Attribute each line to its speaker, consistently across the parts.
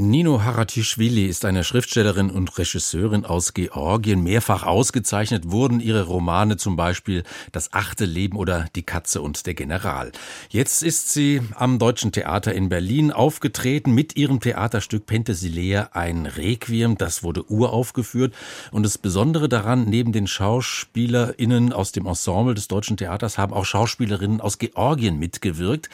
Speaker 1: Nino Haratischvili ist eine Schriftstellerin und Regisseurin aus Georgien. Mehrfach ausgezeichnet wurden ihre Romane zum Beispiel Das achte Leben oder Die Katze und der General. Jetzt ist sie am Deutschen Theater in Berlin aufgetreten mit ihrem Theaterstück Penthesilea, ein Requiem. Das wurde uraufgeführt. Und das Besondere daran, neben den SchauspielerInnen aus dem Ensemble des Deutschen Theaters haben auch Schauspielerinnen aus Georgien mitgewirkt.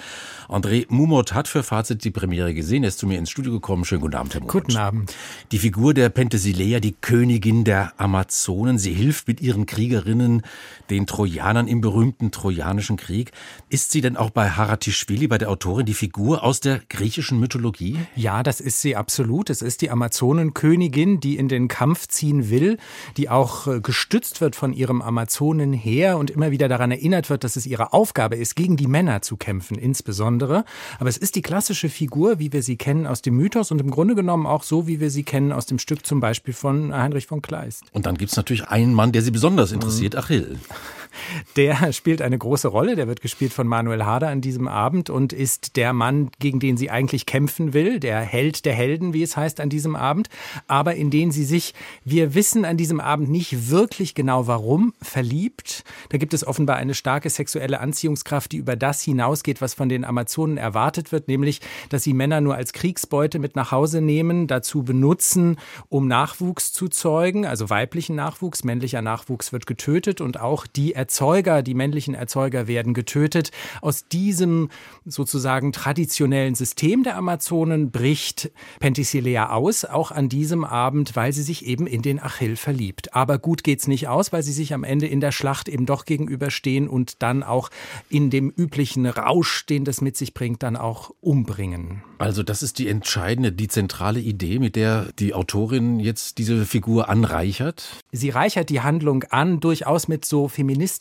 Speaker 1: André Mumot hat für Fazit die Premiere gesehen. Er ist zu mir ins Studio gekommen. Schönen guten Abend, Herr Mumot.
Speaker 2: Guten Abend.
Speaker 1: Die Figur der Penthesilea, die Königin der Amazonen, sie hilft mit ihren Kriegerinnen den Trojanern im berühmten Trojanischen Krieg. Ist sie denn auch bei Haratischvili, bei der Autorin, die Figur aus der griechischen Mythologie?
Speaker 2: Ja, das ist sie absolut. Es ist die Amazonenkönigin, die in den Kampf ziehen will, die auch äh, gestützt wird von ihrem Amazonenheer und immer wieder daran erinnert wird, dass es ihre Aufgabe ist, gegen die Männer zu kämpfen, insbesondere. Aber es ist die klassische Figur, wie wir sie kennen aus dem Mythos und im Grunde genommen auch so, wie wir sie kennen aus dem Stück zum Beispiel von Heinrich von Kleist.
Speaker 1: Und dann gibt es natürlich einen Mann, der sie besonders interessiert, Achill.
Speaker 2: Der spielt eine große Rolle. Der wird gespielt von Manuel Harder an diesem Abend und ist der Mann, gegen den sie eigentlich kämpfen will, der Held der Helden, wie es heißt, an diesem Abend, aber in den sie sich, wir wissen an diesem Abend nicht wirklich genau warum, verliebt. Da gibt es offenbar eine starke sexuelle Anziehungskraft, die über das hinausgeht, was von den Amazonen erwartet wird, nämlich, dass sie Männer nur als Kriegsbeute mit nach Hause nehmen, dazu benutzen, um Nachwuchs zu zeugen, also weiblichen Nachwuchs, männlicher Nachwuchs wird getötet und auch die Erzeuger, die männlichen Erzeuger werden getötet. Aus diesem sozusagen traditionellen System der Amazonen bricht Penthesilea aus, auch an diesem Abend, weil sie sich eben in den Achill verliebt. Aber gut geht's nicht aus, weil sie sich am Ende in der Schlacht eben doch gegenüberstehen und dann auch in dem üblichen Rausch, den das mit sich bringt, dann auch umbringen.
Speaker 1: Also das ist die entscheidende, die zentrale Idee, mit der die Autorin jetzt diese Figur anreichert.
Speaker 2: Sie reichert die Handlung an, durchaus mit so feministischen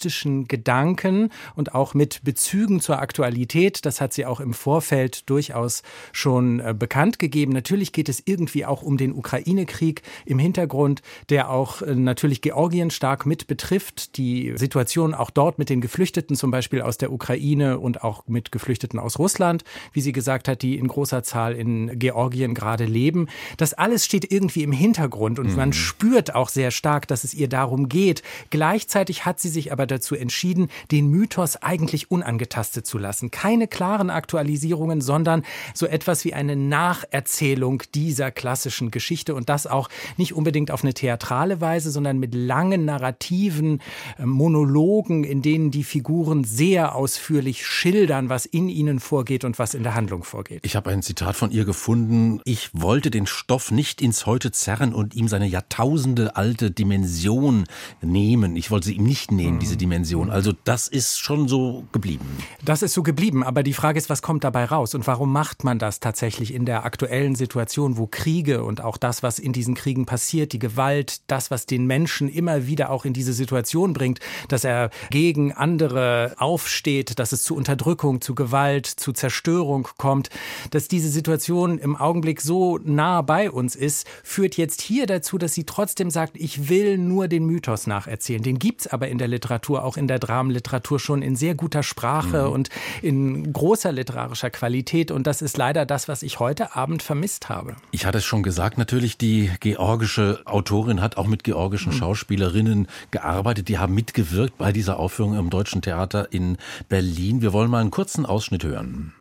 Speaker 2: Gedanken und auch mit Bezügen zur Aktualität. Das hat sie auch im Vorfeld durchaus schon äh, bekannt gegeben. Natürlich geht es irgendwie auch um den Ukraine-Krieg im Hintergrund, der auch äh, natürlich Georgien stark mit betrifft. Die Situation auch dort mit den Geflüchteten, zum Beispiel aus der Ukraine und auch mit Geflüchteten aus Russland, wie sie gesagt hat, die in großer Zahl in Georgien gerade leben. Das alles steht irgendwie im Hintergrund und mhm. man spürt auch sehr stark, dass es ihr darum geht. Gleichzeitig hat sie sich aber dazu entschieden, den Mythos eigentlich unangetastet zu lassen. Keine klaren Aktualisierungen, sondern so etwas wie eine Nacherzählung dieser klassischen Geschichte und das auch nicht unbedingt auf eine theatrale Weise, sondern mit langen narrativen äh, Monologen, in denen die Figuren sehr ausführlich schildern, was in ihnen vorgeht und was in der Handlung vorgeht.
Speaker 1: Ich habe ein Zitat von ihr gefunden. Ich wollte den Stoff nicht ins Heute zerren und ihm seine Jahrtausende alte Dimension nehmen. Ich wollte sie ihm nicht nehmen, diese Dimension. Also das ist schon so geblieben.
Speaker 2: Das ist so geblieben. Aber die Frage ist, was kommt dabei raus? Und warum macht man das tatsächlich in der aktuellen Situation, wo Kriege und auch das, was in diesen Kriegen passiert, die Gewalt, das, was den Menschen immer wieder auch in diese Situation bringt, dass er gegen andere aufsteht, dass es zu Unterdrückung, zu Gewalt, zu Zerstörung kommt, dass diese Situation im Augenblick so nah bei uns ist, führt jetzt hier dazu, dass sie trotzdem sagt, ich will nur den Mythos nacherzählen. Den gibt's aber in der Literatur, Literatur, auch in der Dramenliteratur schon in sehr guter Sprache mhm. und in großer literarischer Qualität. Und das ist leider das, was ich heute Abend vermisst habe.
Speaker 1: Ich hatte es schon gesagt, natürlich, die georgische Autorin hat auch mit georgischen mhm. Schauspielerinnen gearbeitet. Die haben mitgewirkt bei dieser Aufführung im Deutschen Theater in Berlin. Wir wollen mal einen kurzen Ausschnitt hören.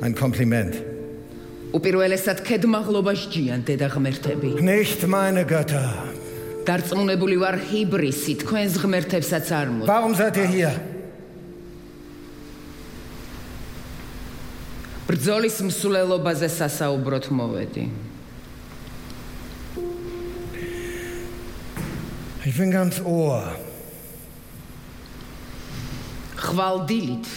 Speaker 3: Ein Kompliment. Nicht meine Götter,
Speaker 4: დარწმუნებული ვარ ჰიბრისი თქვენს ღმერთებსაც არ მო.
Speaker 3: Warum seid ihr hier?
Speaker 4: ბრძოლის მსვლელობაზე სასაუბროთ მოვედი.
Speaker 3: Ich bin ganz Ohr.
Speaker 4: ხვალდილით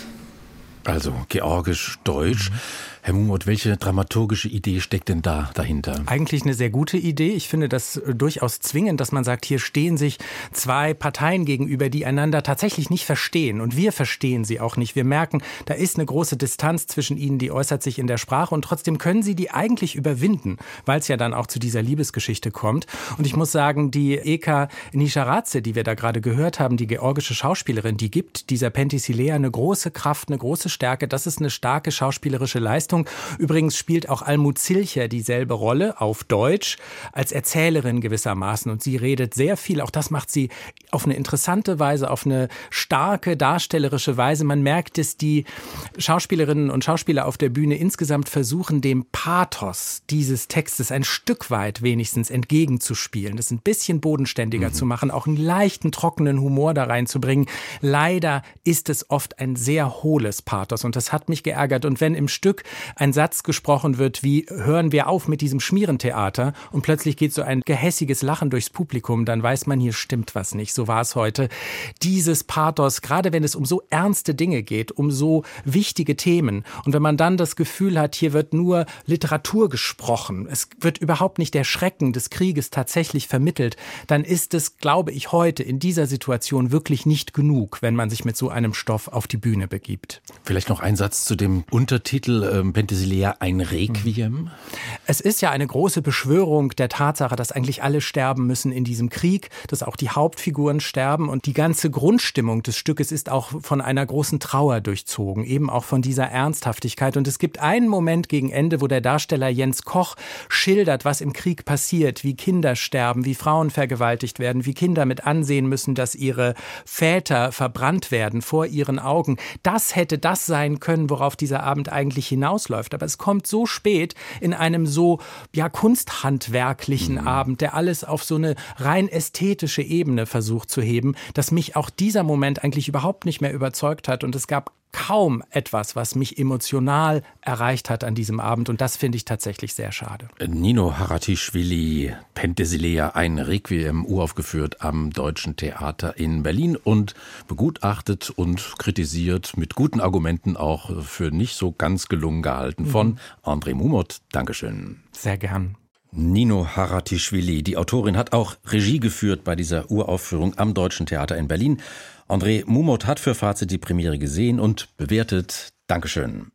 Speaker 1: Also georgisch-deutsch. Mhm. Herr Mumot, welche dramaturgische Idee steckt denn da dahinter?
Speaker 2: Eigentlich eine sehr gute Idee. Ich finde das äh, durchaus zwingend, dass man sagt, hier stehen sich zwei Parteien gegenüber, die einander tatsächlich nicht verstehen. Und wir verstehen sie auch nicht. Wir merken, da ist eine große Distanz zwischen ihnen, die äußert sich in der Sprache. Und trotzdem können sie die eigentlich überwinden, weil es ja dann auch zu dieser Liebesgeschichte kommt. Und ich muss sagen, die Eka Nisharadze, die wir da gerade gehört haben, die georgische Schauspielerin, die gibt dieser Penthesilea eine große Kraft, eine große Stärke. Das ist eine starke schauspielerische Leistung. Leistung. Übrigens spielt auch Almut Zilcher dieselbe Rolle auf Deutsch als Erzählerin gewissermaßen und sie redet sehr viel. Auch das macht sie auf eine interessante Weise, auf eine starke darstellerische Weise. Man merkt, dass die Schauspielerinnen und Schauspieler auf der Bühne insgesamt versuchen, dem Pathos dieses Textes ein Stück weit wenigstens entgegenzuspielen, das ein bisschen bodenständiger mhm. zu machen, auch einen leichten, trockenen Humor da reinzubringen. Leider ist es oft ein sehr hohles Pathos und das hat mich geärgert. Und wenn im Stück ein Satz gesprochen wird wie hören wir auf mit diesem Schmierentheater und plötzlich geht so ein gehässiges Lachen durchs Publikum, dann weiß man, hier stimmt was nicht. So war es heute. Dieses Pathos, gerade wenn es um so ernste Dinge geht, um so wichtige Themen und wenn man dann das Gefühl hat, hier wird nur Literatur gesprochen, es wird überhaupt nicht der Schrecken des Krieges tatsächlich vermittelt, dann ist es, glaube ich, heute in dieser Situation wirklich nicht genug, wenn man sich mit so einem Stoff auf die Bühne begibt.
Speaker 1: Vielleicht noch ein Satz zu dem Untertitel Penthesilea ein Requiem?
Speaker 2: Es ist ja eine große Beschwörung der Tatsache, dass eigentlich alle sterben müssen in diesem Krieg, dass auch die Hauptfiguren sterben und die ganze Grundstimmung des Stückes ist auch von einer großen Trauer durchzogen, eben auch von dieser Ernsthaftigkeit. Und es gibt einen Moment gegen Ende, wo der Darsteller Jens Koch schildert, was im Krieg passiert, wie Kinder sterben, wie Frauen vergewaltigt werden, wie Kinder mit ansehen müssen, dass ihre Väter verbrannt werden vor ihren Augen. Das hätte das sein können, worauf dieser Abend eigentlich hinaus hinausläuft. Aber es kommt so spät in einem so ja kunsthandwerklichen mhm. Abend, der alles auf so eine rein ästhetische Ebene versucht zu heben, dass mich auch dieser Moment eigentlich überhaupt nicht mehr überzeugt hat. Und es gab kaum etwas, was mich emotional erreicht hat an diesem Abend. Und das finde ich tatsächlich sehr schade.
Speaker 1: Nino Haratischvili, Penthesilea, ein Requiem, uraufgeführt am Deutschen Theater in Berlin und begutachtet und kritisiert mit guten Argumenten auch für nicht so ganz gelungen gehalten von mhm. André Mumot. Dankeschön.
Speaker 2: Sehr gern.
Speaker 1: Nino Haratischvili, die Autorin, hat auch Regie geführt bei dieser Uraufführung am Deutschen Theater in Berlin. André Mumot hat für Fazit die Premiere gesehen und bewertet. Dankeschön.